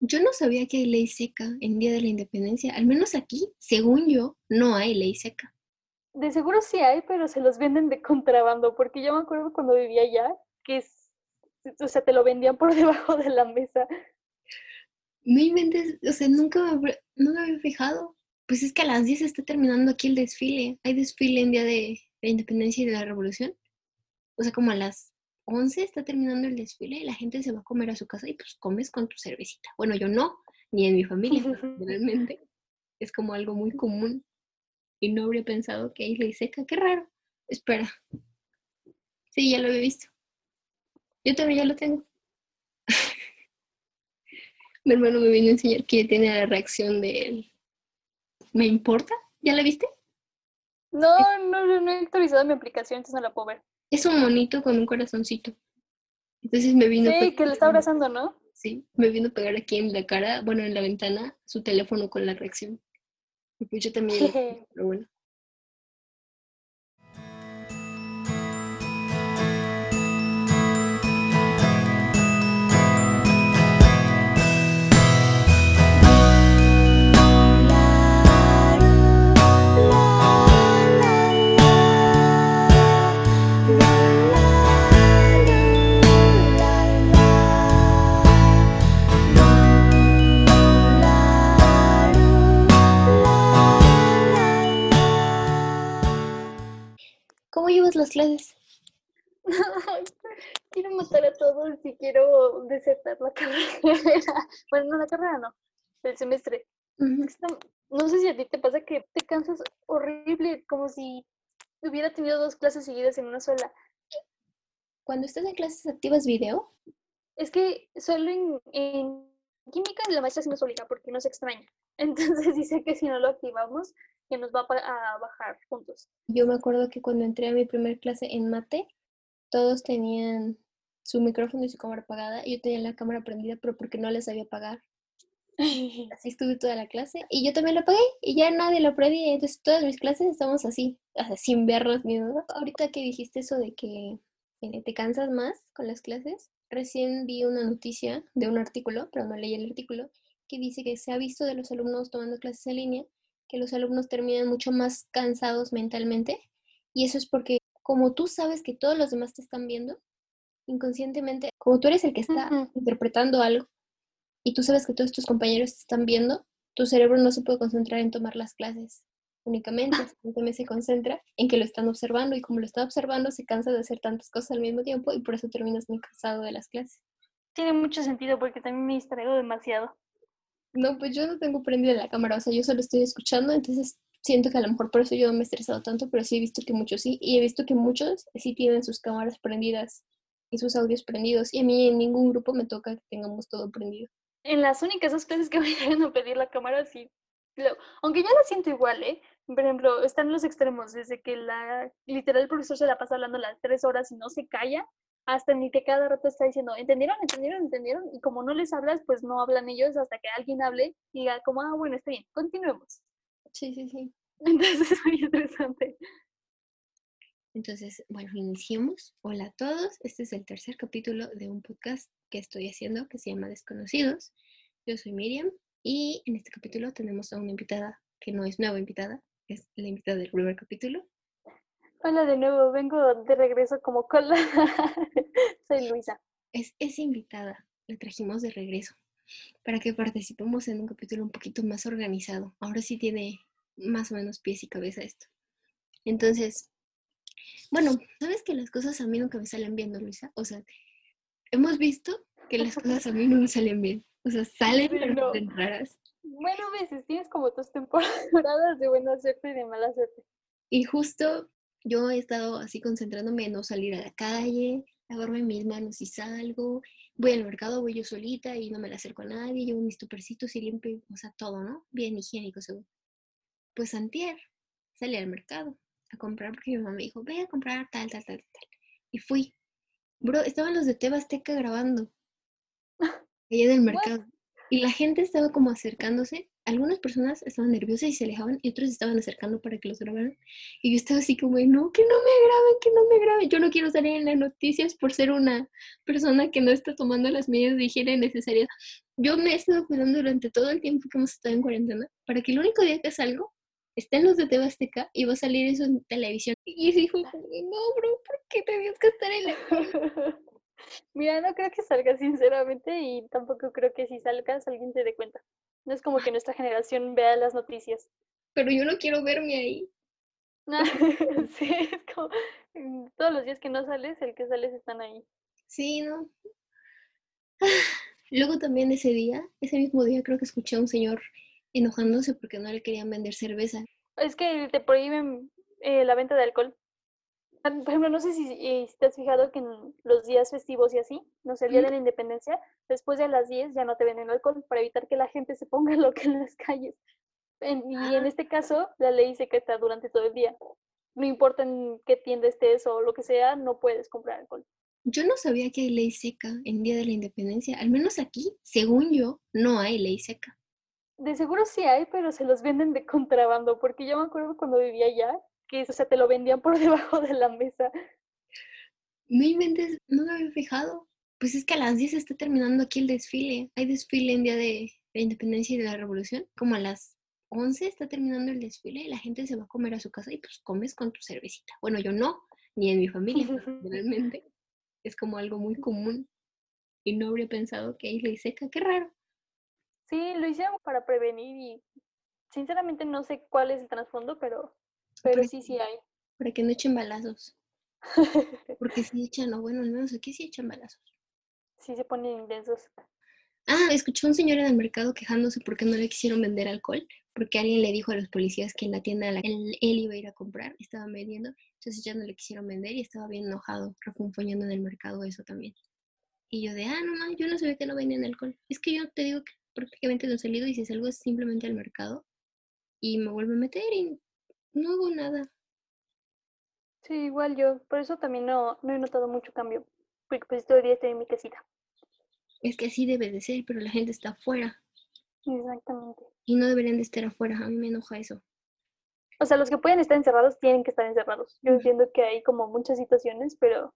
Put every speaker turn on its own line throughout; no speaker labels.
Yo no sabía que hay ley seca en Día de la Independencia. Al menos aquí, según yo, no hay ley seca.
De seguro sí hay, pero se los venden de contrabando, porque yo me acuerdo cuando vivía allá, que es, o sea, te lo vendían por debajo de la mesa.
No inventes, o sea, nunca me, no me había fijado. Pues es que a las 10 está terminando aquí el desfile. Hay desfile en Día de la Independencia y de la Revolución. O sea, como a las 11 está terminando el desfile y la gente se va a comer a su casa y pues comes con tu cervecita. Bueno, yo no, ni en mi familia, pero generalmente es como algo muy común. Y no habría pensado que hay ley seca. Qué raro. Espera. Sí, ya lo había visto. Yo también ya lo tengo. Mi hermano me vino a enseñar que ya tiene la reacción de él. ¿Me importa? ¿Ya la viste?
No, no, no, no he actualizado mi aplicación, entonces no la puedo ver.
Es un monito con un corazoncito. Entonces me vino a
Sí, que le está abrazando, ¿no?
Sí, me vino a pegar aquí en la cara, bueno, en la ventana, su teléfono con la reacción. Y pues yo también, pero bueno.
La carrera no, el semestre. No sé si a ti te pasa que te cansas horrible, como si hubiera tenido dos clases seguidas en una sola.
Cuando estás en clases activas video,
Es que solo en, en química la maestra sí nos obliga porque nos extraña. Entonces dice que si no lo activamos, que nos va a, bajar puntos.
yo me acuerdo que cuando entré a mi primer clase en mate, todos tenían su micrófono y su cámara apagada y yo tenía la cámara prendida, pero porque no les sabía apagar. Así estuve toda la clase y yo también la apagué y ya nadie lo prendía. Entonces todas mis clases estamos así, o sea, sin vernos ni nada. Ahorita que dijiste eso de que eh, te cansas más con las clases, recién vi una noticia de un artículo, pero no leí el artículo, que dice que se ha visto de los alumnos tomando clases en línea, que los alumnos terminan mucho más cansados mentalmente y eso es porque como tú sabes que todos los demás te están viendo, inconscientemente, como tú eres el que está interpretando algo, y tú sabes que todos tus compañeros te están viendo, tu cerebro no se puede concentrar en tomar las clases únicamente, simplemente se concentra en que lo están observando y como lo está observando se cansa de hacer tantas cosas al mismo tiempo y por eso terminas muy cansado de las clases.
Tiene mucho sentido porque también me distraigo demasiado.
No, pues yo no tengo prendida la cámara, o sea, yo solo estoy escuchando, entonces siento que a lo mejor por eso yo no me he estresado tanto, pero sí he visto que muchos sí, y he visto que muchos sí tienen sus cámaras prendidas y sus audios prendidos, y a mí en ningún grupo me toca que tengamos todo prendido.
En las únicas dos clases que me llegan a pedir la cámara, sí. lo- aunque yo la siento igual, ¿eh? Por ejemplo, están los extremos, desde que la literal el profesor se la pasa hablando las tres horas y no se calla, hasta ni que cada rato está diciendo, ¿entendieron? ¿entendieron? ¿entendieron? Y como no les hablas, pues no hablan ellos hasta que alguien hable y diga como, ah, bueno, está bien, continuemos.
Sí, sí, sí.
Entonces es muy interesante.
Entonces, bueno, iniciemos. Hola a todos. Este es el tercer capítulo de un podcast que estoy haciendo que se llama Desconocidos. Yo soy Miriam y en este capítulo tenemos a una invitada que no es nueva invitada, es la invitada del primer capítulo.
Hola de nuevo, vengo de regreso como cola. Soy Luisa.
Es esa invitada, la trajimos de regreso para que participemos en un capítulo un poquito más organizado. Ahora sí tiene más o menos pies y cabeza esto. Entonces, bueno, sabes que las cosas a mí nunca me salen bien, ¿no, Luisa? O sea, hemos visto que las cosas a mí no me salen bien. O sea, salen,
Sí,
pero no raras.
Bueno, veces tienes como tus temporadas de buena suerte y de mala suerte.
Y justo yo he estado así concentrándome en no salir a la calle, lavarme mis manos si salgo, voy al mercado, voy yo solita y no me la acerco a nadie, llevo mis tupercitos y limpio, o sea, todo, ¿no? Bien higiénico, seguro. Pues antier salí al mercado a comprar porque mi mamá me dijo, ve a comprar tal, tal, tal, tal. Y fui. Bro, estaban los de Teba Azteca grabando. Allá del mercado. Y la gente estaba como acercándose. Algunas personas estaban nerviosas y se alejaban y otros estaban acercando para que los grabaran. Y yo estaba así como, no, que no me graben, que no me graben. Yo no quiero salir en las noticias por ser una persona que no está tomando las medidas de higiene necesarias. Yo me he estado cuidando durante todo el tiempo que hemos estado en cuarentena para que el único día que salgo estén los de TV Azteca y va a salir eso en televisión. Y dijo, no, bro, ¿por qué tenías que estar en la...
Mira, no creo que salga sinceramente y tampoco creo que si salgas alguien se dé cuenta. No es como que nuestra generación vea las noticias.
Pero yo no quiero verme ahí.
sí, es como todos los días que no sales, el que sales están ahí.
Sí, ¿no? Luego también ese día, ese mismo día creo que escuché a un señor enojándose porque no le querían vender cerveza.
Es que te prohíben eh, la venta de alcohol. Por ejemplo, no sé eh, si, te has fijado que en los días festivos y así, no sé, el día de la independencia, después de las 10 ya no te venden alcohol para evitar que la gente se ponga loca en las calles. y en ah. este caso, la ley se queda durante todo el día. No importa en qué tienda estés o lo que sea, no puedes comprar alcohol.
Yo no sabía que hay ley seca en Día de la Independencia. Al menos aquí, según yo, no hay ley seca.
De seguro sí hay, pero se los venden de contrabando, porque yo me acuerdo cuando vivía allá, que o sea, te lo vendían por debajo de la mesa.
No inventes, no me había fijado. Pues es que a las 10 está terminando aquí el desfile. Hay desfile en Día de la Independencia y de la Revolución. Como a las 11 está terminando el desfile y la gente se va a comer a su casa y pues comes con tu cervecita. Bueno, yo no, ni en mi familia, realmente. Es como algo muy común y no habría pensado que hay ley seca. Qué raro.
Sí, lo hicieron para prevenir y sinceramente no sé cuál es el trasfondo, pero pero sí, sí hay.
Para que no echen balazos. Porque si echan, o bueno, al menos aquí sí echan balazos.
Sí se ponen intensos.
Ah, escuché a un señor en el mercado quejándose porque no le quisieron vender alcohol, porque alguien le dijo a los policías que en la tienda la él, él, iba a ir a comprar, estaban vendiendo, entonces ya no le quisieron vender y estaba bien enojado, refunfuñando en el mercado eso también. Y yo de, ah, no, yo no sabía que no vendían alcohol. Es que yo te digo que prácticamente no he salido y si salgo es simplemente al mercado y me vuelvo a meter y no hago nada.
Sí, igual yo, por eso también no, no he notado mucho cambio, porque pues todo el día estoy en mi casita.
Es que así debe de ser, pero la gente está afuera.
Exactamente.
Y no deberían de estar afuera, a mí me enoja eso.
O sea, los que pueden estar encerrados tienen que estar encerrados. Yo entiendo que hay como muchas situaciones, pero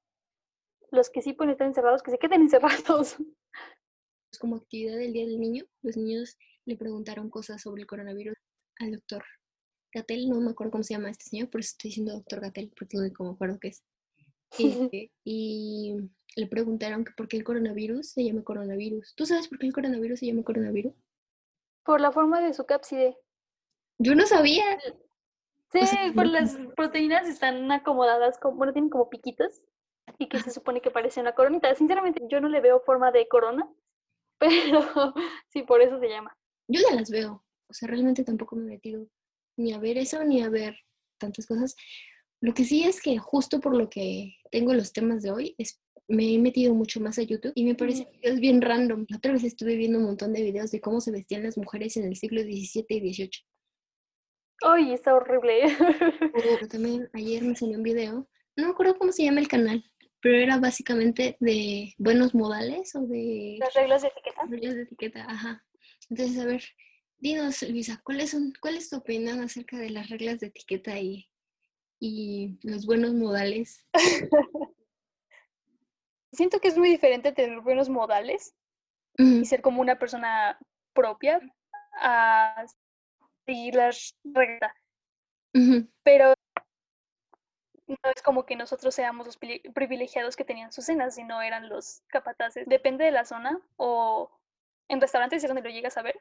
los que sí pueden estar encerrados, que se queden encerrados.
Como actividad del Día del Niño, los niños le preguntaron cosas sobre el coronavirus al doctor Gatel, no me acuerdo cómo se llama este señor, por eso estoy diciendo doctor Gatel, porque no me acuerdo qué es. Y, le preguntaron que por qué el coronavirus se llama coronavirus. ¿Tú sabes por qué el coronavirus se llama coronavirus?
Por la forma de su cápside.
Yo no sabía.
Sí, por las proteínas están acomodadas, como, bueno, tienen como piquitos y que se supone que parece una coronita. Sinceramente, yo no le veo forma de corona, pero sí, por eso se llama.
Yo ya las veo. O sea, realmente tampoco me he metido ni a ver eso, ni a ver tantas cosas. Lo que sí es que justo por lo que tengo los temas de hoy, es, me he metido mucho más a YouTube y me parece que es bien random. La otra vez estuve viendo un montón de videos de cómo se vestían las mujeres en el siglo XVII y XVIII.
Ay, está horrible.
Pero también ayer me salió un video, no me acuerdo cómo se llama el canal, pero era básicamente de buenos modales o de...
Las reglas de etiqueta.
Reglas de etiqueta, ajá. Entonces, a ver, Dinos, Luisa, ¿cuáles son, ¿cuál es tu opinión acerca de las reglas de etiqueta y, y los buenos modales?
Siento que es muy diferente tener buenos modales y ser como una persona propia a seguir las reglas. Pero no es como que nosotros seamos los privilegiados que tenían sus cenas, sino eran los capataces. Depende de la zona o en restaurantes es donde lo llegas a ver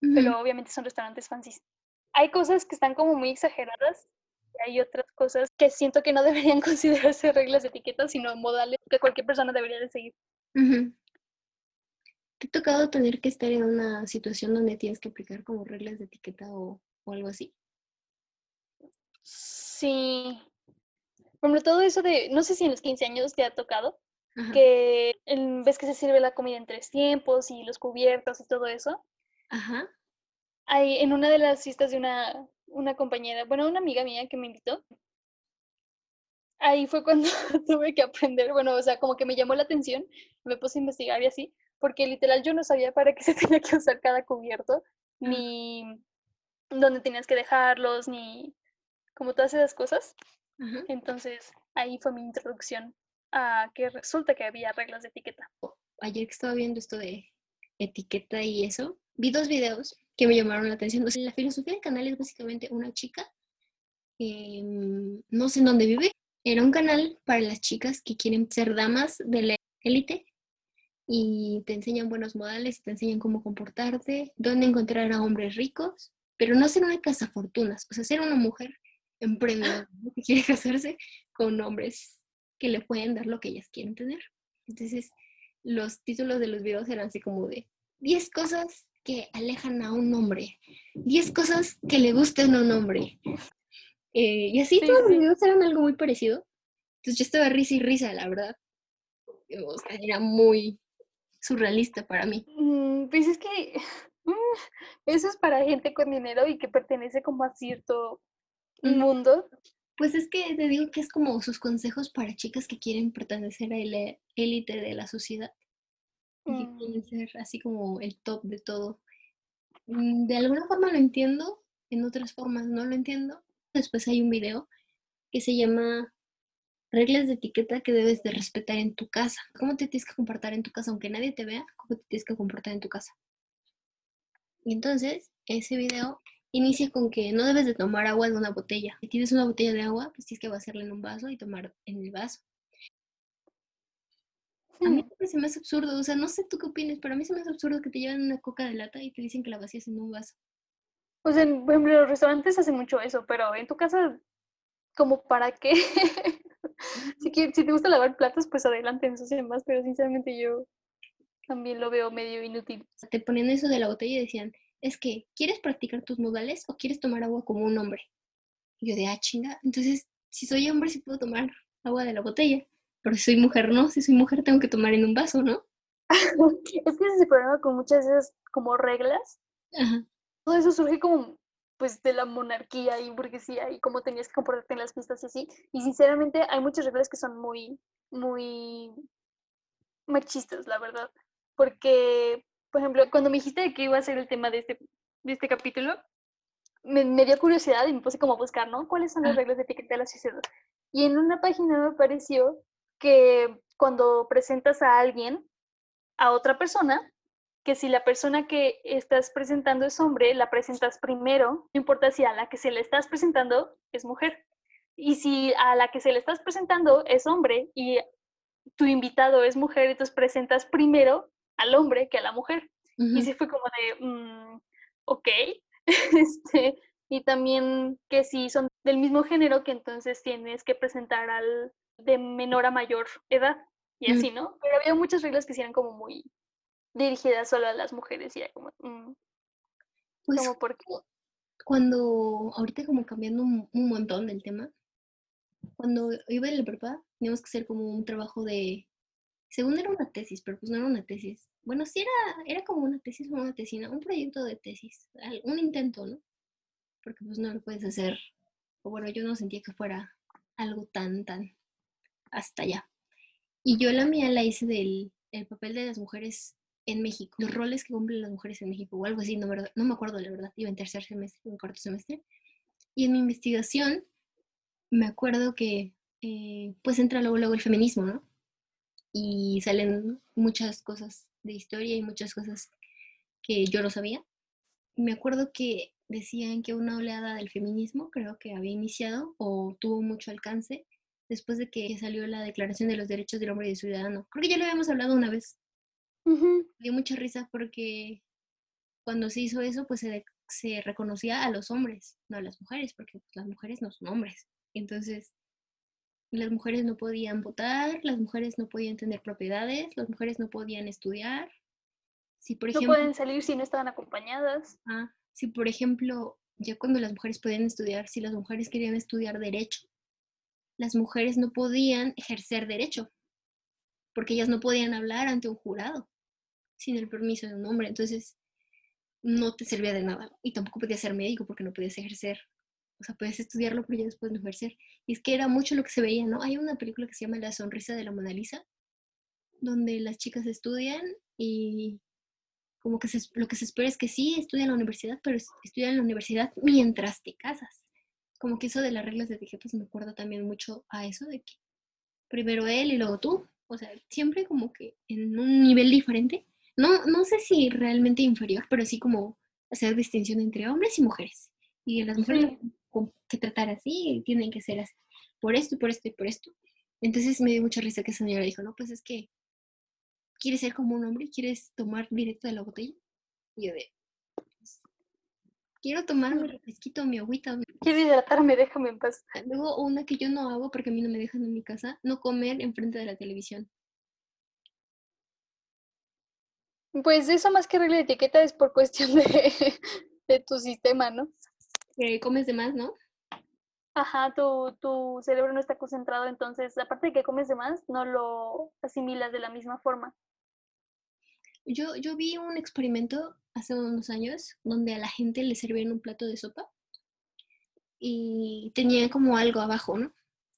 pero obviamente son restaurantes fancy. Hay cosas que están como muy exageradas y hay otras cosas que siento que no deberían considerarse reglas de etiqueta, sino modales que cualquier persona debería de seguir.
¿Te ha tocado tener que estar en una situación donde tienes que aplicar como reglas de etiqueta o, algo así?
Sí. Por todo eso de, no sé si en los 15 años te ha tocado, que ves que se sirve la comida en tres tiempos y los cubiertos y todo eso.
Ajá.
Ahí, en una de las fiestas de una, una compañera, bueno, una amiga mía que me invitó, ahí fue cuando tuve que aprender, bueno, o sea, como que me llamó la atención, me puse a investigar y así, porque literal yo no sabía para qué se tenía que usar cada cubierto, ni dónde tenías que dejarlos, ni como todas esas cosas. Entonces ahí fue mi introducción a que resulta que había reglas de etiqueta.
Ayer que estaba viendo esto de etiqueta y eso, vi dos videos que me llamaron la atención. la filosofía del canal es básicamente una chica, no sé en dónde vive, era un canal para las chicas que quieren ser damas de la élite y te enseñan buenos modales, te enseñan cómo comportarte, dónde encontrar a hombres ricos, pero no ser una casa fortunas, o sea, ser una mujer emprendedora que quiere casarse con hombres que le pueden dar lo que ellas quieren tener. Entonces, los títulos de los videos eran así como de 10 cosas que alejan a un hombre, 10 cosas que le gustan a un hombre. Eh, y así todos los videos eran algo muy parecido. Entonces yo estaba risa y risa, la verdad. O sea, era muy, surrealista para mí.
Mm, pues es que mm, eso es para gente con dinero y que pertenece como a cierto mundo.
Pues es que te digo que es como sus consejos para chicas que quieren pertenecer a la élite de la sociedad. Y que quieren mm. ser así como el top de todo. De alguna forma lo entiendo, en otras formas no lo entiendo. Después hay un video que se llama reglas de etiqueta que debes de respetar en tu casa. ¿Cómo te tienes que comportar en tu casa? Aunque nadie te vea, ¿cómo te tienes que comportar en tu casa? Y entonces, ese video inicia con que no debes de tomar agua de una botella. Si tienes una botella de agua, pues tienes que vaciarla en un vaso y tomar en el vaso. A mí hmm. se me hace absurdo, o sea, no sé tú qué opinas, pero a mí se me hace absurdo que te lleven una coca de lata y te dicen que la vacías en un vaso.
O sea, por ejemplo, los restaurantes hacen mucho eso, pero en tu casa, ¿como para qué? si, si te gusta lavar platos, pues adelante, ensucian más, pero sinceramente yo también lo veo medio inútil.
Te ponían eso de la botella y decían, es que, ¿quieres practicar tus modales o quieres tomar agua como un hombre? Y yo de, ah, chinga, entonces, si soy hombre, sí puedo tomar agua de la botella, pero si soy mujer, no, si soy mujer tengo que tomar en un vaso, ¿no?
es que ese es el problema con muchas de esas como reglas. Todo eso surge como pues de la monarquía y burguesía y cómo tenías que comportarte en las pistas y así. Y sinceramente hay muchas reglas que son muy, muy machistas, la verdad. Porque, por ejemplo, cuando me dijiste que iba a ser el tema de este, de este capítulo, me, me dio curiosidad y me puse como a buscar, ¿no? ¿Cuáles son las reglas de etiqueta de la sociedad? Y en una página me pareció que cuando presentas a alguien, a otra persona, que si la persona que estás presentando es hombre, la presentas primero, no importa si a la que se le estás presentando es mujer. Y si a la que se le estás presentando es hombre y tu invitado es mujer, entonces presentas primero al hombre que a la mujer. Y sí fue como de, mm, ok. este, y también que si son del mismo género, que entonces tienes que presentar al de menor a mayor edad. Y así, ¿no? Pero había muchas reglas que eran como muy, dirigida solo a las mujeres y era como, mm,
pues, Cuando, ahorita como cambiando un, montón del tema, cuando iba en la prepa, teníamos que hacer como un trabajo de, según era una tesis, pero pues no era una tesis. Bueno, sí era, era como una tesis o una tesina, un proyecto de tesis, un intento, ¿no? Porque pues no lo puedes hacer, o bueno, yo no sentía que fuera algo tan, tan hasta allá. Y yo la mía la hice del el papel de las mujeres en México, los roles que cumplen las mujeres en México o algo así, no, no me acuerdo la verdad, iba en tercer semestre, en cuarto semestre. Y en mi investigación me acuerdo que eh, pues entra luego, luego el feminismo, ¿no? Y salen muchas cosas de historia y muchas cosas que yo no sabía. me acuerdo que decían que una oleada del feminismo creo que había iniciado o tuvo mucho alcance después de que salió la Declaración de los Derechos del Hombre y del Ciudadano. Creo que ya lo habíamos hablado una vez, dio mucha risa porque cuando se hizo eso, pues se, se, reconocía a los hombres, no a las mujeres, porque pues, las mujeres no son hombres. Entonces, las mujeres no podían votar, las mujeres no podían tener propiedades, las mujeres no podían estudiar.
Si, por ejemplo, no pueden salir si no estaban acompañadas.
Ah, si, por ejemplo, ya cuando las mujeres podían estudiar, si las mujeres querían estudiar derecho, las mujeres no podían ejercer derecho, porque ellas no podían hablar ante un jurado sin el permiso de un hombre. Entonces, no te servía de nada. Y tampoco podías ser médico porque no podías ejercer. O sea, podías estudiarlo, pero ya después no ejercer. Y es que era mucho lo que se veía, ¿no? Hay una película que se llama La sonrisa de la Mona Lisa, donde las chicas estudian y como que lo que se espera es que sí estudian en la universidad, pero estudian en la universidad mientras te casas. Como que eso de las reglas de etiqueta me acuerda también mucho a eso de que primero él y luego tú. O sea, siempre como que en un nivel diferente. No, no sé si realmente inferior, pero sí como hacer distinción entre hombres y mujeres. Y las mujeres que tratar así tienen que ser así. Por esto, por esto y por esto. Entonces me dio mucha risa que esa señora dijo, no, pues es que quieres ser como un hombre, quieres tomar directo de la botella. Y yo de, pues, quiero tomar mi refresquito, mi agüita.
Quiero hidratarme, déjame en paz.
Ah, luego una que yo no hago porque a mí no me dejan en mi casa, no comer enfrente de la televisión.
Pues eso más que regla de etiqueta es por cuestión de, de tu sistema, ¿no?
Que comes de más, ¿no?
Ajá, tu, tu cerebro no está concentrado, entonces aparte de que comes de más, no lo asimilas de la misma forma.
Yo, yo vi un experimento hace unos años donde a la gente le servían un plato de sopa y tenía como algo abajo, ¿no?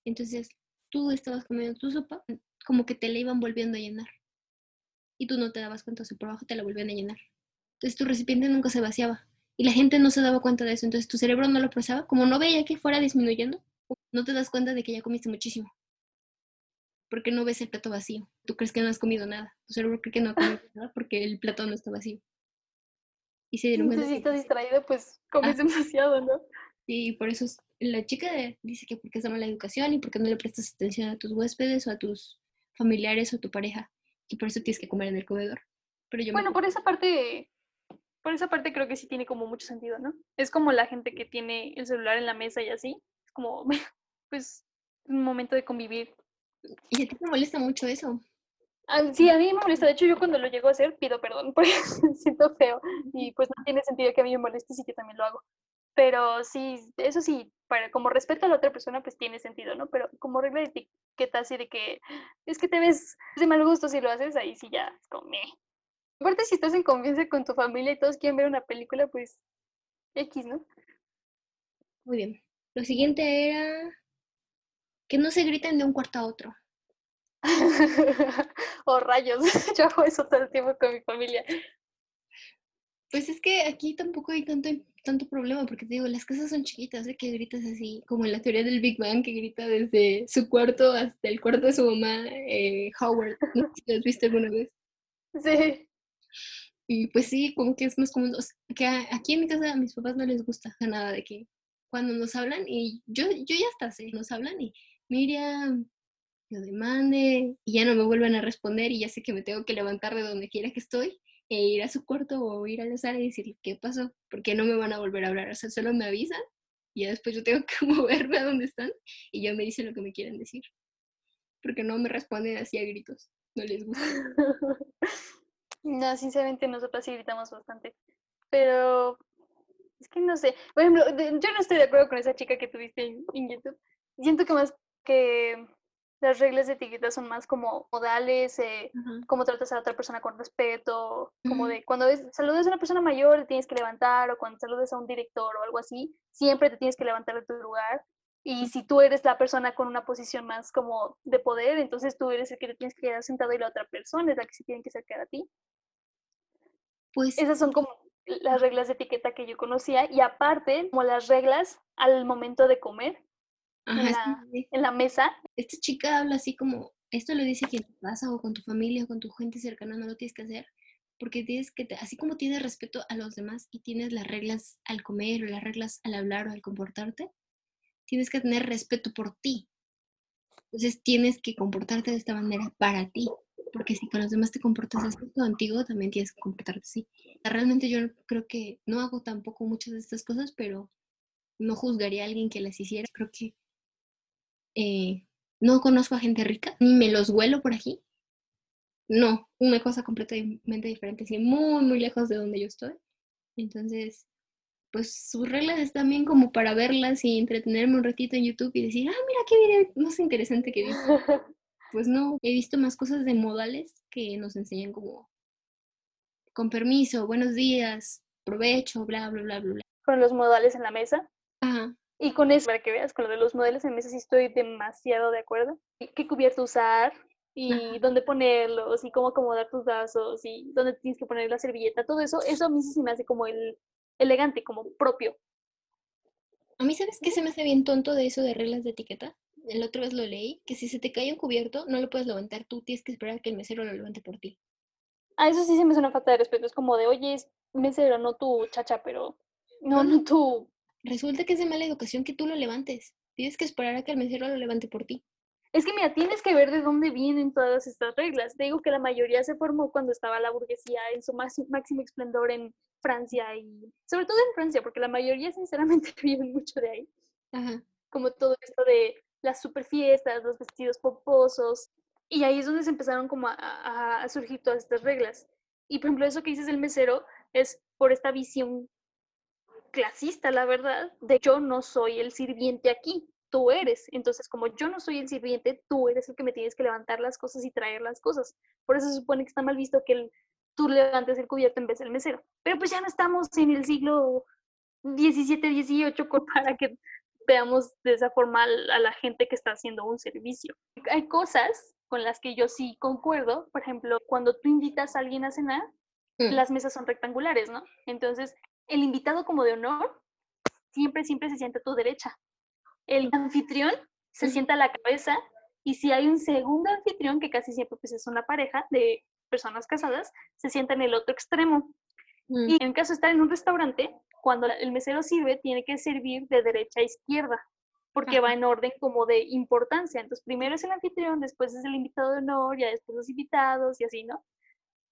Entonces tú estabas comiendo tu sopa, como que te la iban volviendo a llenar. Y tú no te dabas cuenta, o por abajo te la volvían a llenar. Entonces tu recipiente nunca se vaciaba. Y la gente no se daba cuenta de eso. Entonces tu cerebro no lo procesaba. Como no veía que fuera disminuyendo, no te das cuenta de que ya comiste muchísimo porque no ves el plato vacío. Tú crees que no has comido nada. Tu cerebro cree que no ha comido nada porque el plato no está vacío.
Y se dieron cuenta. Si estás distraído, pues comes demasiado, ¿no?
Sí, por eso la chica dice que porque es mala educación y porque no le prestas atención a tus huéspedes o a tus familiares o a tu pareja. Y por eso tienes que comer en el comedor. Pero yo
bueno, por esa parte, por esa parte creo que sí tiene como mucho sentido, ¿no? Es como la gente que tiene el celular en la mesa y así. Es como, pues, un momento de convivir
¿Y a ti te molesta mucho eso?
Ah, sí, a mí me molesta. De hecho, yo cuando lo llego a hacer pido perdón porque siento feo. Y pues no tiene sentido que a mí me moleste si yo también lo hago. Pero sí, eso sí, para, como respeto a la otra persona, pues tiene sentido, ¿no? Pero como regla de etiqueta así de que es que te ves de mal gusto si lo haces, ahí sí ya es como Aparte, si estás en confianza con tu familia y todos quieren ver una película, pues X, ¿no?
Muy bien. Lo siguiente era que no se griten de un cuarto a otro.
oh, rayos, yo hago eso todo el tiempo con mi familia.
Pues es que aquí tampoco hay tanto, tanto problema, porque te digo, las casas son chiquitas, ¿eh? que gritas así, como en la teoría del Big Bang, que grita desde su cuarto hasta el cuarto de su mamá, eh, Howard, ¿no? ¿Lo has visto alguna vez?
Sí.
Y pues sí, como que es más común, que aquí en mi casa a mis papás no les gusta nada de que cuando nos hablan, y yo, yo ya hasta sé, nos hablan y Miriam, yo demande, y ya no me vuelven a responder y ya sé que me tengo que levantar de donde quiera que estoy e ir a su cuarto o ir a la sala y decirle qué pasó, porque no me van a volver a hablar, o sea, solo me avisan y ya después yo tengo que moverme a donde están y ya me dicen lo que me quieren decir, porque no me responden así a gritos, no les gusta.
No, sinceramente nosotros sí gritamos bastante, pero es que no sé, por ejemplo, yo no estoy de acuerdo con esa chica que tuviste en, en YouTube, siento que más que las reglas de etiqueta son más como modales, eh, cómo tratas a la otra persona con respeto, como de cuando saludas a una persona mayor te tienes que levantar o cuando saludas a un director o algo así, siempre te tienes que levantar de tu lugar. Y si tú eres la persona con una posición más como de poder, entonces tú eres el que te tienes que quedar sentado y la otra persona es la que se tiene que acercar a ti. Pues esas son como las reglas de etiqueta que yo conocía y aparte como las reglas al momento de comer en, la, mesa.
Esta chica habla así como, esto lo dice que en tu casa o con tu familia o con tu gente cercana, no lo tienes que hacer, porque tienes que, así como tienes respeto a los demás y tienes las reglas al comer o las reglas al hablar o al comportarte, tienes que tener respeto por ti. Entonces tienes que comportarte de esta manera para ti, porque si con los demás te comportas así, contigo también tienes que comportarte así. Realmente yo creo que no hago tampoco muchas de estas cosas, pero no juzgaría a alguien que las hiciera. Creo que eh, no conozco a gente rica, ni me los huelo por aquí. No, una cosa completamente diferente, sí, muy, muy lejos de donde yo estoy. Entonces, pues sus reglas están bien como para verlas y entretenerme un ratito en YouTube y decir, ah, mira qué video más interesante que vi. pues no, he visto más cosas de modales que nos enseñan como con permiso, buenos días, provecho, bla, bla, bla, bla.
Con los modales en la mesa.
Ajá.
Y con eso, para que veas, con lo de los modelos en mesa sí estoy demasiado de acuerdo. ¿Qué cubierto usar? y dónde ponerlos y cómo acomodar tus vasos y dónde tienes que poner la servilleta, todo eso, eso a mí sí se me hace como el elegante, como propio.
A mí, ¿sabes qué se me hace bien tonto de eso de reglas de etiqueta? La otra vez lo leí, que si se te cae un cubierto, no lo puedes levantar tú, tienes que esperar a que el mesero lo levante por ti.
Ah, eso sí se me hace una falta de respeto, es como de, oye, es mesero, no tu chacha, pero no, no tú.
Resulta que es de mala educación que tú lo levantes. Tienes que esperar a que el mesero lo levante por ti.
Es que mira, tienes que ver de dónde vienen todas estas reglas. Te digo que la mayoría se formó cuando estaba la burguesía en su máximo esplendor en Francia y sobre todo en Francia, porque la mayoría sinceramente viven mucho de ahí.
Ajá.
Como todo esto de las super fiestas, los vestidos poposos. Y ahí es donde se empezaron como a, surgir todas estas reglas. Y por ejemplo, eso que dices del mesero es por esta visión clasista, la verdad, de yo no soy el sirviente aquí tú eres. Entonces, como yo no soy el sirviente, tú eres el que me tienes que levantar las cosas y traer las cosas. Por eso se supone que está mal visto que el, tú levantes el cubierto en vez del mesero. Pero pues ya no estamos en el siglo XVII, XVIII para que veamos de esa forma a la gente que está haciendo un servicio. Hay cosas con las que yo sí concuerdo. Por ejemplo, cuando tú invitas a alguien a cenar, mm. las mesas son rectangulares, ¿no? Entonces, el invitado como de honor siempre, siempre se siente a tu derecha el anfitrión se sienta a la cabeza y si hay un segundo anfitrión, que casi siempre pues, es una pareja de personas casadas, se sienta en el otro extremo. Mm. Y en caso de estar en un restaurante, cuando el mesero sirve, tiene que servir de derecha a izquierda, porque va en orden como de importancia. Entonces, primero es el anfitrión, después es el invitado de honor, ya después los invitados y así, ¿no?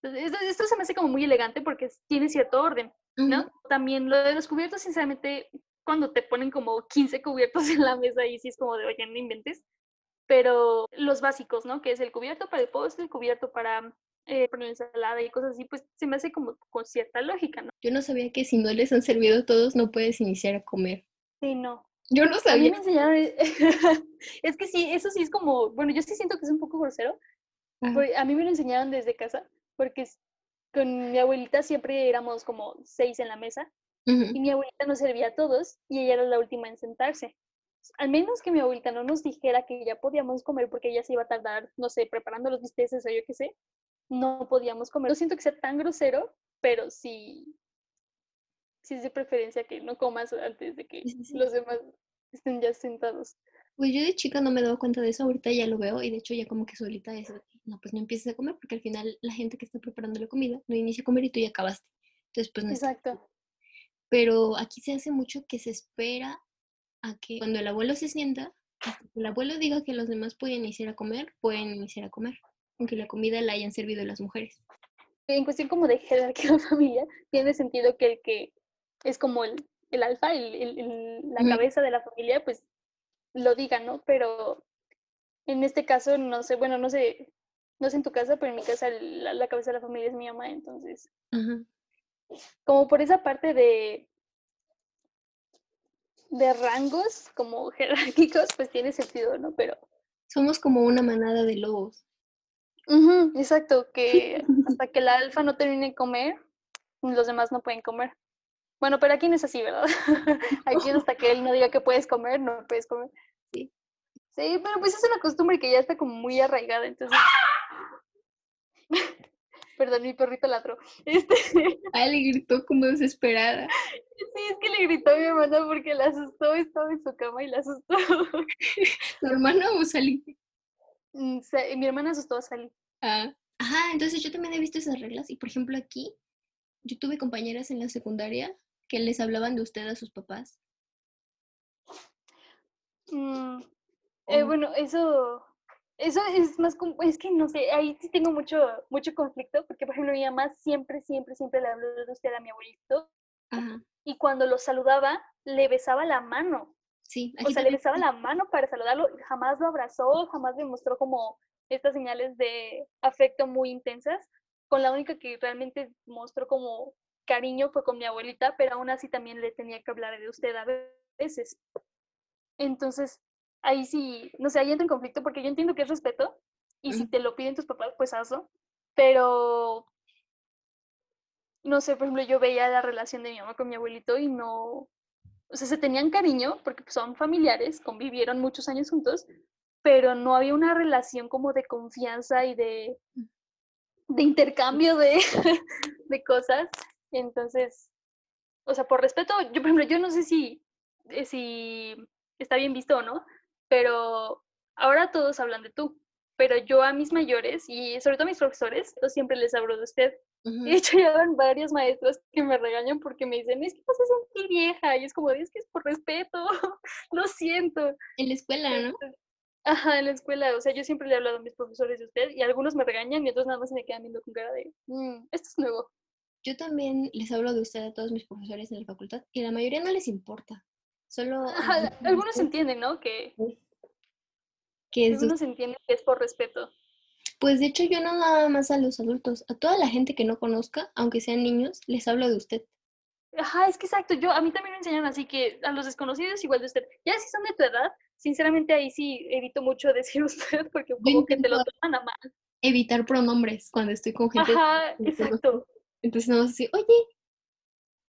Entonces, esto, se me hace como muy elegante porque tiene cierto orden, ¿no? También lo de los cubiertos, sinceramente, cuando te ponen como 15 cubiertos en la mesa y sí es como de, oye, no inventes. Pero los básicos, ¿no? Que es el cubierto para el postre, el cubierto para eh, poner ensalada y cosas así, pues se me hace como con cierta lógica, ¿no?
Yo no sabía que si no les han servido todos no puedes iniciar a comer.
Sí, no.
Yo no sabía.
A mí me enseñaron, es que sí, eso sí es como, bueno, yo sí siento que es un poco grosero. A mí me lo enseñaron desde casa, porque con mi abuelita siempre éramos como seis en la mesa y mi abuelita nos servía a todos y ella era la última en sentarse. Al menos que mi abuelita no nos dijera que ya podíamos comer porque ella se iba a tardar, no sé, preparando los bisteces o yo qué sé, no podíamos comer. No siento que sea tan grosero, pero sí, sí es de preferencia que no comas antes de que los demás estén ya sentados.
Pues yo de chica no me daba cuenta de eso, ahorita ya lo veo y de hecho ya como que solita es, no, pues no empieces a comer porque al final la gente que está preparando la comida no inicia a comer y tú ya acabaste. Entonces pues no
Exacto
pero aquí se hace mucho que se espera a que cuando el abuelo se sienta, hasta que el abuelo diga que los demás pueden iniciar a comer, pueden iniciar a comer, aunque la comida la hayan servido las mujeres.
En cuestión como de jerarquía de familia, tiene sentido que el que es como el, el alfa, el, la cabeza de la familia, pues lo diga, ¿no? Pero en este caso, no sé, bueno, no sé, no sé en tu casa, pero en mi casa la, cabeza de la familia es mi mamá, entonces como por esa parte de, de rangos como jerárquicos, pues tiene sentido, ¿no? Pero...
Somos como una manada de lobos.
Exacto, que hasta que la alfa no termine de comer, los demás no pueden comer. Bueno, pero aquí no es así, ¿verdad? aquí hasta que él no diga que puedes comer, no puedes comer.
Sí.
Sí, pero pues es una costumbre que ya está como muy arraigada, entonces... Perdón, mi perrito ladró. Este...
Ah, le gritó como desesperada.
Sí, es que le gritó a mi hermana porque la asustó, estaba en su cama y la asustó.
¿Tu hermana o?
Mm, mi hermana asustó a Sally.
Ah. Ajá, entonces yo también he visto esas reglas y por ejemplo aquí yo tuve compañeras en la secundaria que les hablaban de usted a sus papás.
Mm, eh, bueno, eso eso es más, es que no sé, ahí sí tengo mucho, mucho conflicto, porque por ejemplo mi mamá siempre, siempre, siempre le habló de usted a mi abuelito, y cuando lo saludaba, le besaba la mano.
Sí,
o sea, le besaba la mano para saludarlo, jamás lo abrazó, jamás le mostró como estas señales de afecto muy intensas, con la única que realmente mostró como cariño fue con mi abuelita, pero aún así también le tenía que hablar de usted a veces. Entonces, ahí sí, no sé, ahí entra en conflicto porque yo entiendo que es respeto y si te lo piden tus papás, pues hazlo, pero no sé, por ejemplo, yo veía la relación de mi mamá con mi abuelito y no, o sea, se tenían cariño porque pues, son familiares, convivieron muchos años juntos, pero no había una relación como de confianza y de, de intercambio de, de cosas. Entonces, o sea, por respeto, yo, por ejemplo, yo no sé si, eh, si está bien visto o no, pero ahora todos hablan de tú. Pero yo a mis mayores y sobre todo a mis profesores, yo siempre les hablo de usted. De hecho, ya van varios maestros que me regañan porque me dicen, es que vas a sentir vieja. Y es como, es que es por respeto, lo siento.
En la escuela, ¿no?
Ajá, en la escuela. O sea, yo siempre le he hablado a mis profesores de usted y algunos me regañan y otros nada más se me quedan viendo con cara de, mm, esto es nuevo.
Yo también les hablo de usted a todos mis profesores en la facultad y la mayoría no les importa. Solo...
Ajá, algunos entienden, ¿no? Que, que es algunos entienden que es por respeto.
Pues de hecho yo no nada más a los adultos, a toda la gente que no conozca, aunque sean niños, les hablo de usted.
Ajá, es que exacto, yo a mí también me enseñan así que a los desconocidos igual de usted. Ya si son de tu edad, sinceramente ahí sí evito mucho decir usted porque como que te lo toman a mal.
Evitar pronombres cuando estoy con gente.
Ajá, exacto.
Entonces no así, oye.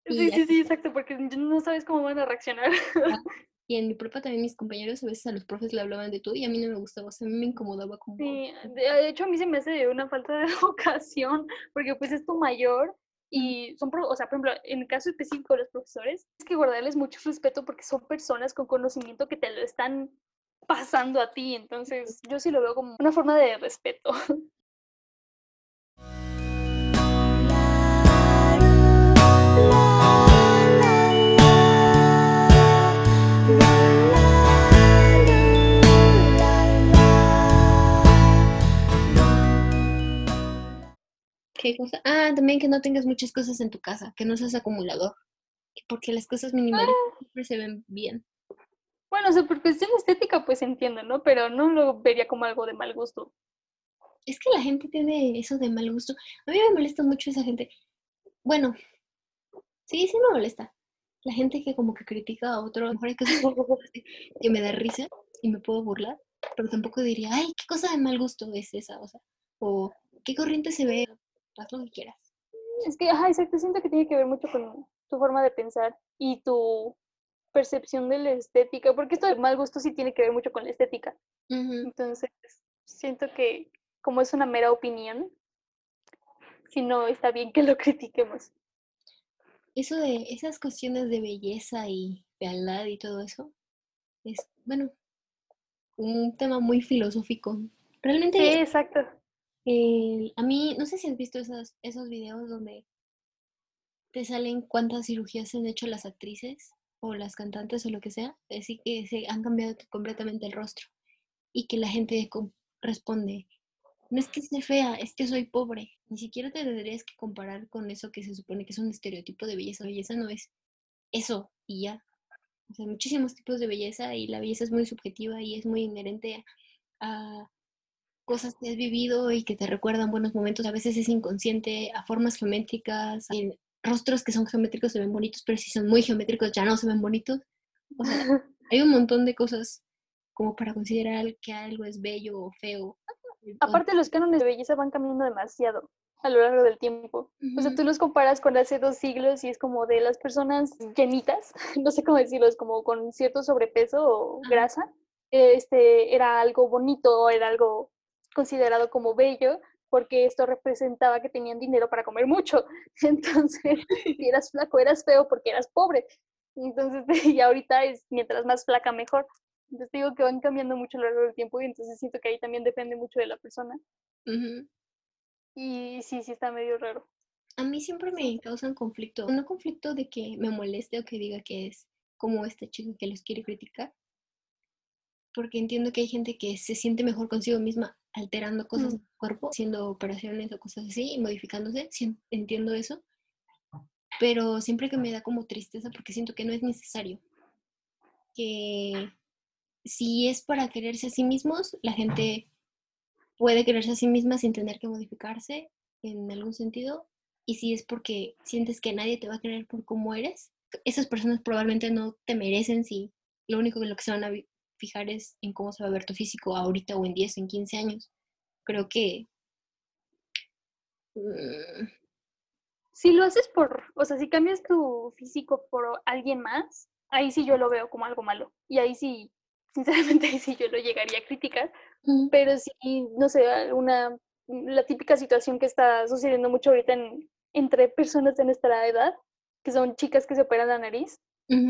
Sí, sí, sí, exacto, porque no sabes cómo van a reaccionar.
Y en mi prepa también mis compañeros a veces a los profes le hablaban de tú y a mí no me gustaba, o sea, a mí me incomodaba como...
Sí, de hecho a mí se me hace una falta de ocasión, porque pues es tu mayor y son, o sea, por ejemplo, en el caso específico de los profesores, es que guardarles mucho respeto porque son personas con conocimiento que te lo están pasando a ti, entonces yo sí lo veo como una forma de respeto.
¿Qué cosa? Ah, también que no tengas muchas cosas en tu casa, que no seas acumulador. Porque las cosas minimalistas ah. siempre se ven bien.
Bueno, o sea, por cuestión estética, pues entiendo, ¿no? Pero no lo vería como algo de mal gusto.
Es que la gente tiene eso de mal gusto. A mí me molesta mucho esa gente. Bueno, sí, sí me molesta. La gente que como que critica a otro, a lo mejor hay cosas que me da risa y me puedo burlar, pero tampoco diría, ay, qué cosa de mal gusto es esa, o sea, o qué corriente se ve, haz lo que quieras.
Es que, ajá, exacto, siento que tiene que ver mucho con tu forma de pensar y tu percepción de la estética, porque esto de mal gusto sí tiene que ver mucho con la estética. Entonces, siento que como es una mera opinión, si no está bien que lo critiquemos.
Eso de esas cuestiones de belleza y fealdad y todo eso, es, bueno, un tema muy filosófico. Realmente.
Sí, exacto
a mí, no sé si has visto esos, esos videos donde te salen cuántas cirugías se han hecho las actrices o las cantantes o lo que sea, así que se han cambiado completamente el rostro y que la gente responde, no es que esté fea, es que soy pobre. Ni siquiera te tendrías que comparar con eso que se supone que es un estereotipo de belleza. Belleza no es eso y ya. O sea, muchísimos tipos de belleza y la belleza es muy subjetiva y es muy inherente a cosas que has vivido y que te recuerdan buenos momentos. A veces es inconsciente, a formas geométricas, en rostros que son geométricos se ven bonitos, pero si son muy geométricos ya no se ven bonitos. O sea, hay un montón de cosas como para considerar que algo es bello o feo.
Aparte los cánones de belleza van cambiando demasiado a lo largo del tiempo. O sea, tú los comparas con hace dos siglos y es como de las personas llenitas, no sé cómo decirlo, es como con cierto sobrepeso o grasa, este, era algo bonito, era algo considerado como bello porque esto representaba que tenían dinero para comer mucho. Entonces, si eras flaco, eras feo porque eras pobre. Entonces, y ahorita es mientras más flaca, mejor. Entonces, digo que van cambiando mucho a lo largo del tiempo y entonces siento que ahí también depende mucho de la persona. Y sí, sí está medio raro.
A mí siempre me causan conflicto. No conflicto de que me moleste o que diga que es como este chico que los quiere criticar, porque entiendo que hay gente que se siente mejor consigo misma alterando cosas mm. en su cuerpo, haciendo operaciones o cosas así, y modificándose, entiendo eso, pero siempre que me da como tristeza porque siento que no es necesario, que si es para quererse a sí mismos, la gente puede quererse a sí misma sin tener que modificarse en algún sentido, y si es porque sientes que nadie te va a querer por cómo eres, esas personas probablemente no te merecen si lo único que lo que se van a fijar es en cómo se va a ver tu físico ahorita o en 10 o en 15 años. Creo que...
Mm, si lo haces por, o sea, si cambias tu físico por alguien más, ahí sí yo lo veo como algo malo. Y ahí sí sinceramente ahí sí yo lo llegaría a criticar, pero sí, no sé, una, la típica situación que está sucediendo mucho ahorita en, entre personas de nuestra edad, que son chicas que se operan la nariz,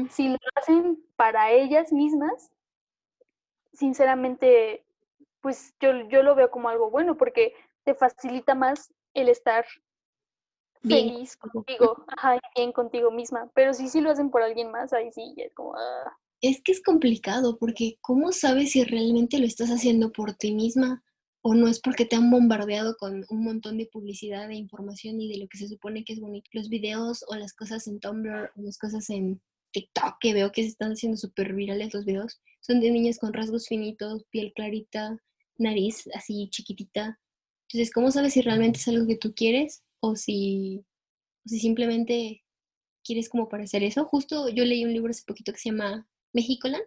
si lo hacen para ellas mismas, sinceramente, pues yo, yo lo veo como algo bueno, porque te facilita más el estar feliz contigo, ajá, bien contigo misma. Pero si sí lo hacen por alguien más, ahí sí, es como... Ah.
Es que es complicado, porque ¿cómo sabes si realmente lo estás haciendo por ti misma o no es porque te han bombardeado con un montón de publicidad, de información y de lo que se supone que es bonito? Los videos o las cosas en Tumblr o las cosas en TikTok que veo que se están haciendo súper virales los videos, son de niñas con rasgos finitos, piel clarita, nariz así chiquitita. Entonces, ¿cómo sabes si realmente es algo que tú quieres o si, si simplemente quieres como parecer eso? Justo yo leí un libro hace poquito que se llama Mexicoland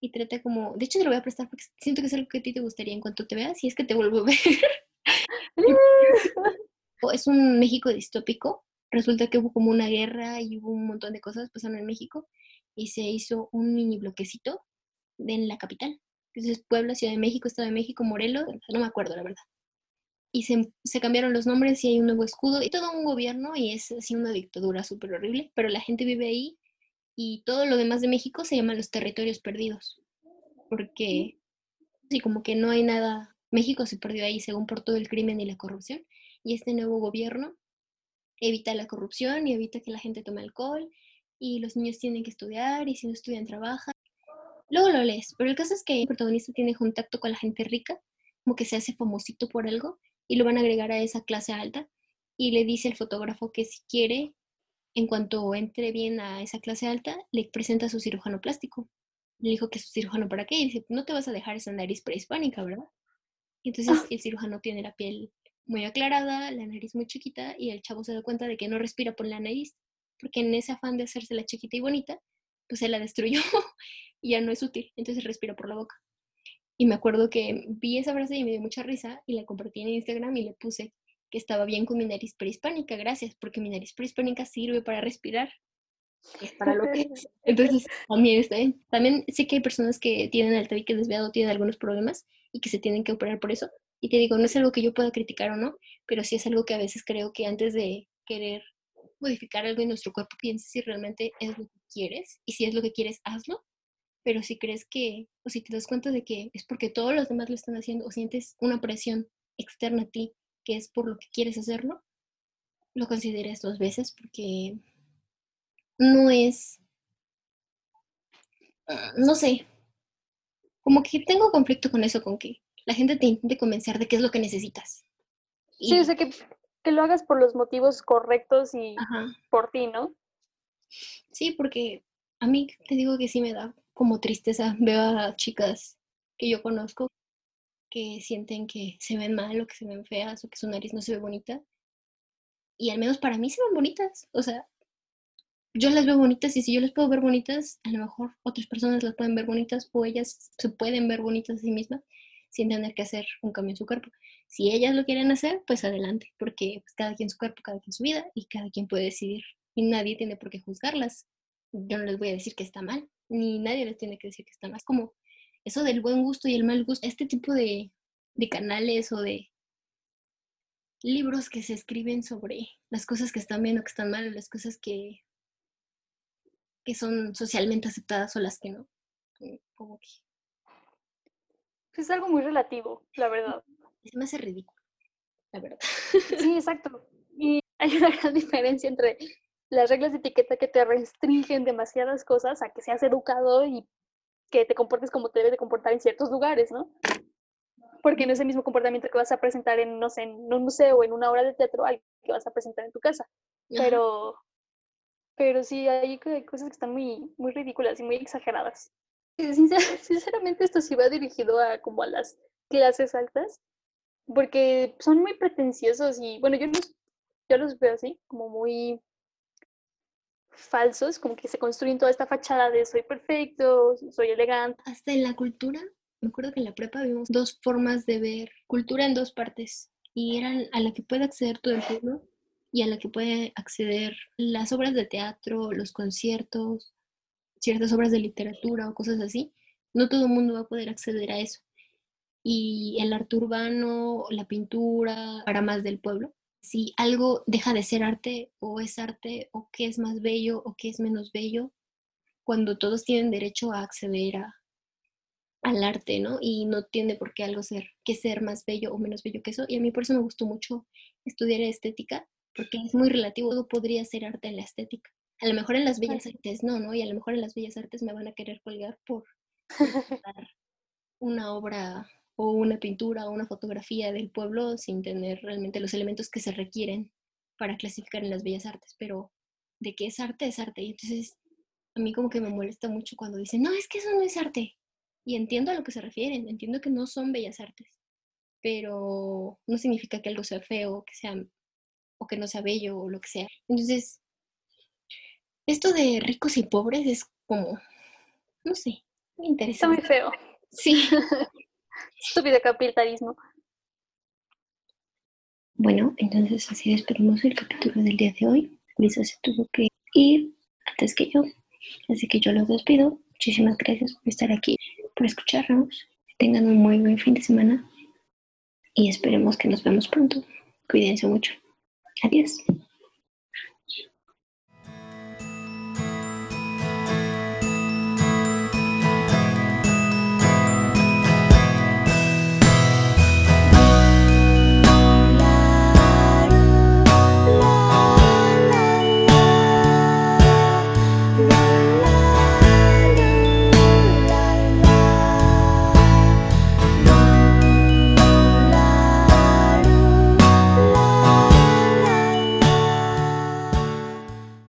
y trata como, de hecho te lo voy a prestar porque siento que es algo que a ti te gustaría en cuanto te veas, si es que te vuelvo a ver. es un México distópico. Resulta que hubo como una guerra y hubo un montón de cosas pasando en México y se hizo un mini bloquecito en la capital. Entonces, Puebla, Ciudad de México, Estado de México, Morelos, no me acuerdo la verdad. Y se, se, cambiaron los nombres y hay un nuevo escudo y todo un gobierno y es así una dictadura súper horrible, pero la gente vive ahí y todo lo demás de México se llama los territorios perdidos, porque sí, como que no hay nada, México se perdió ahí según por todo el crimen y la corrupción y este nuevo gobierno evita la corrupción y evita que la gente tome alcohol y los niños tienen que estudiar y si no estudian trabajan Luego lo lees, pero el caso es que el protagonista tiene contacto con la gente rica, como que se hace famosito por algo, y lo van a agregar a esa clase alta, y le dice al fotógrafo que si quiere, en cuanto entre bien a esa clase alta, le presenta a su cirujano plástico. Le dijo que su cirujano para qué, y dice, no te vas a dejar esa nariz prehispánica, ¿verdad? Y entonces ah. el cirujano tiene la piel muy aclarada, la nariz muy chiquita, y el chavo se da cuenta de que no respira por la nariz, porque en ese afán de hacerse la chiquita y bonita, pues se la destruyó y ya no es útil, entonces respiro por la boca. Y me acuerdo que vi esa frase y me dio mucha risa y la compartí en Instagram y le puse que estaba bien con mi nariz prehispánica, gracias, porque mi nariz prehispánica sirve para respirar. Es para lo que Entonces, también está bien. También sé que hay personas que tienen el tabique desviado, tienen algunos problemas y que se tienen que operar por eso. Y te digo, no es algo que yo pueda criticar o no, pero sí es algo que a veces creo que antes de querer modificar algo en nuestro cuerpo, pienses si realmente es lo que quieres y si es lo que quieres, hazlo pero si crees que, o si te das cuenta de que es porque todos los demás lo están haciendo, o sientes una presión externa a ti que es por lo que quieres hacerlo, lo consideres dos veces porque no es, ah, no sé, como que tengo conflicto con eso, con que la gente te intente convencer de qué es lo que necesitas.
Sí, o sea, que, que, lo hagas por los motivos correctos y por ti, ¿no?
Sí, porque a mí te digo que sí me da como tristeza. Veo a chicas que yo conozco que sienten que se ven mal o que se ven feas o que su nariz no se ve bonita. Y al menos para mí se ven bonitas. O sea, yo las veo bonitas y si yo las puedo ver bonitas, a lo mejor otras personas las pueden ver bonitas o ellas se pueden ver bonitas a sí mismas sin tener que hacer un cambio en su cuerpo. Si ellas lo quieren hacer, pues adelante, porque pues, cada quien su cuerpo, cada quien su vida y cada quien puede decidir y nadie tiene por qué juzgarlas. Yo no les voy a decir que está mal, ni nadie les tiene que decir que está mal. Es como eso del buen gusto y el mal gusto, este tipo de, de canales o de libros que se escriben sobre las cosas que están bien o que están mal, las cosas que, que son socialmente aceptadas o las que no. Como que...
Es algo muy relativo, la verdad.
Se me hace ridículo, la verdad.
Sí, exacto. Y hay una gran diferencia entre las reglas de etiqueta que te restringen demasiadas cosas a que seas educado y que te comportes como te debes de comportar en ciertos lugares, ¿no? Porque no es el mismo comportamiento que vas a presentar en, no sé, en un museo o en una obra de teatro al que vas a presentar en tu casa. Pero, pero sí, hay cosas que están muy, muy ridículas y muy exageradas. Sinceramente, esto sí va dirigido a como a las clases altas, porque son muy pretenciosos y, bueno, yo los, yo los veo así, como muy falsos, como que se construyen toda esta fachada de soy perfecto, soy elegante.
Hasta en la cultura, me acuerdo que en la prepa vimos dos formas de ver cultura en dos partes y eran a la que puede acceder todo el pueblo y a la que puede acceder las obras de teatro, los conciertos, ciertas obras de literatura o cosas así, No todo el mundo va a poder acceder a eso. Y el arte urbano, la pintura, para más del pueblo, si algo deja de ser arte o es arte o qué es más bello o qué es menos bello, cuando todos tienen derecho a acceder a, al arte, ¿no? Y no tiene por qué algo ser, que ser más bello o menos bello que eso. Y a mí por eso me gustó mucho estudiar estética, porque es muy relativo, todo podría ser arte en la estética. A lo mejor en las bellas artes no, ¿no? Y a lo mejor en las bellas artes me van a querer colgar por, una obra o una pintura o una fotografía del pueblo sin tener realmente los elementos que se requieren para clasificar en las bellas artes, pero de qué es arte es arte. Y entonces a mí como que me molesta mucho cuando dicen, no, es que eso no es arte. Y entiendo a lo que se refieren, entiendo que no son bellas artes, pero no significa que algo sea feo, que sea, o que no sea bello o lo que sea. Entonces, esto de ricos y pobres es como, no sé, muy interesante.
Está muy feo.
Sí.
Estúpido capitalismo.
Bueno, entonces así despedimos el capítulo del día de hoy. Lisa se tuvo que ir antes que yo, así que yo los despido. Muchísimas gracias por estar aquí, por escucharnos. tengan un muy buen fin de semana y esperemos que nos vemos pronto. Cuídense mucho. Adiós.